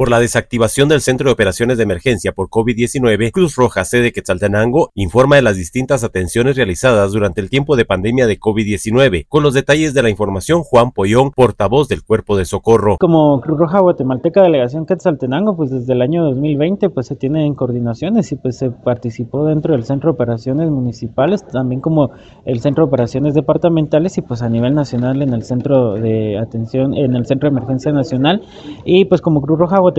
por la desactivación del Centro de Operaciones de Emergencia por COVID-19, Cruz Roja sede Quetzaltenango informa de las distintas atenciones realizadas durante el tiempo de pandemia de COVID-19. Con los detalles de la información, Juan Pollón, portavoz del Cuerpo de Socorro. Como Cruz Roja Guatemalteca Delegación Quetzaltenango, pues desde el año 2020 pues se tienen coordinaciones y pues se participó dentro del Centro de Operaciones Municipales, también como el Centro de Operaciones Departamentales y pues a nivel nacional en el Centro de Atención, en el Centro de Emergencia Nacional. Y pues como Cruz Roja guatemalteca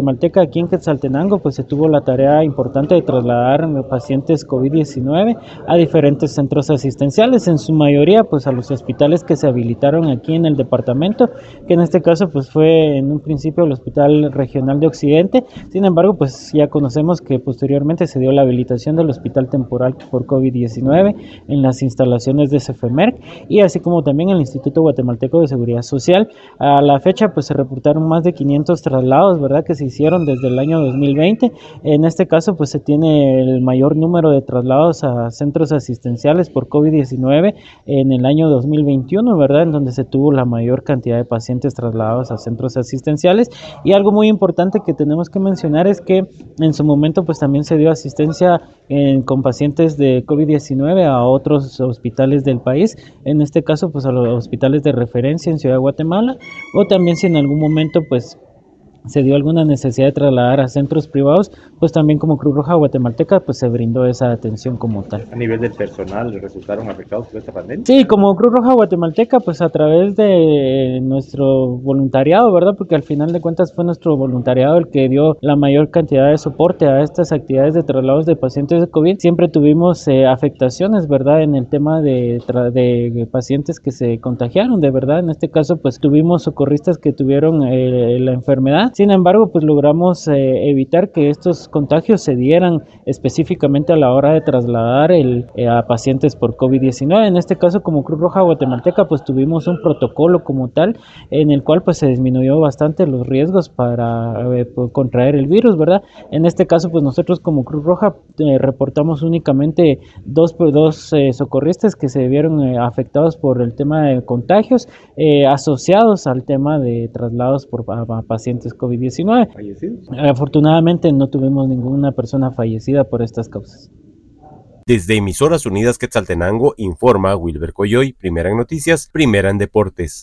aquí en Quetzaltenango, pues se tuvo la tarea importante de trasladar pacientes COVID-19 a diferentes centros asistenciales, en su mayoría pues a los hospitales que se habilitaron aquí en el departamento, que en este caso pues fue en un principio el Hospital Regional de Occidente, sin embargo pues ya conocemos que posteriormente se dio la habilitación del Hospital Temporal por COVID-19 en las instalaciones de CFEMERC y así como también el Instituto Guatemalteco de Seguridad Social. A la fecha pues se reportaron más de 500 traslados, ¿verdad? Que se hicieron desde el año 2020. En este caso, pues se tiene el mayor número de traslados a centros asistenciales por COVID-19 en el año 2021, ¿verdad? En donde se tuvo la mayor cantidad de pacientes trasladados a centros asistenciales. Y algo muy importante que tenemos que mencionar es que en su momento, pues también se dio asistencia con pacientes de COVID-19 a otros hospitales del país. En este caso, pues a los hospitales de referencia en Ciudad de Guatemala o también si en algún momento, pues se dio alguna necesidad de trasladar a centros privados, pues también como Cruz Roja Guatemalteca, pues se brindó esa atención como tal. ¿A nivel del personal resultaron afectados por esta pandemia? Sí, como Cruz Roja Guatemalteca, pues a través de nuestro voluntariado, ¿verdad? Porque al final de cuentas fue nuestro voluntariado el que dio la mayor cantidad de soporte a estas actividades de traslados de pacientes de COVID. Siempre tuvimos eh, afectaciones, ¿verdad? En el tema de, de pacientes que se contagiaron, de verdad. En este caso, pues tuvimos socorristas que tuvieron eh, la enfermedad sin embargo, pues logramos eh, evitar que estos contagios se dieran específicamente a la hora de trasladar el, eh, a pacientes por COVID-19. En este caso, como Cruz Roja Guatemalteca, pues tuvimos un protocolo como tal en el cual pues se disminuyó bastante los riesgos para eh, contraer el virus, ¿verdad? En este caso, pues nosotros como Cruz Roja reportamos únicamente dos, dos socorristas que se vieron afectados por el tema de contagios asociados al tema de traslados por pacientes COVID-19. Afortunadamente no tuvimos ninguna persona fallecida por estas causas. Desde Emisoras Unidas Quetzaltenango informa Wilber Coyoy, primera en noticias, primera en deportes.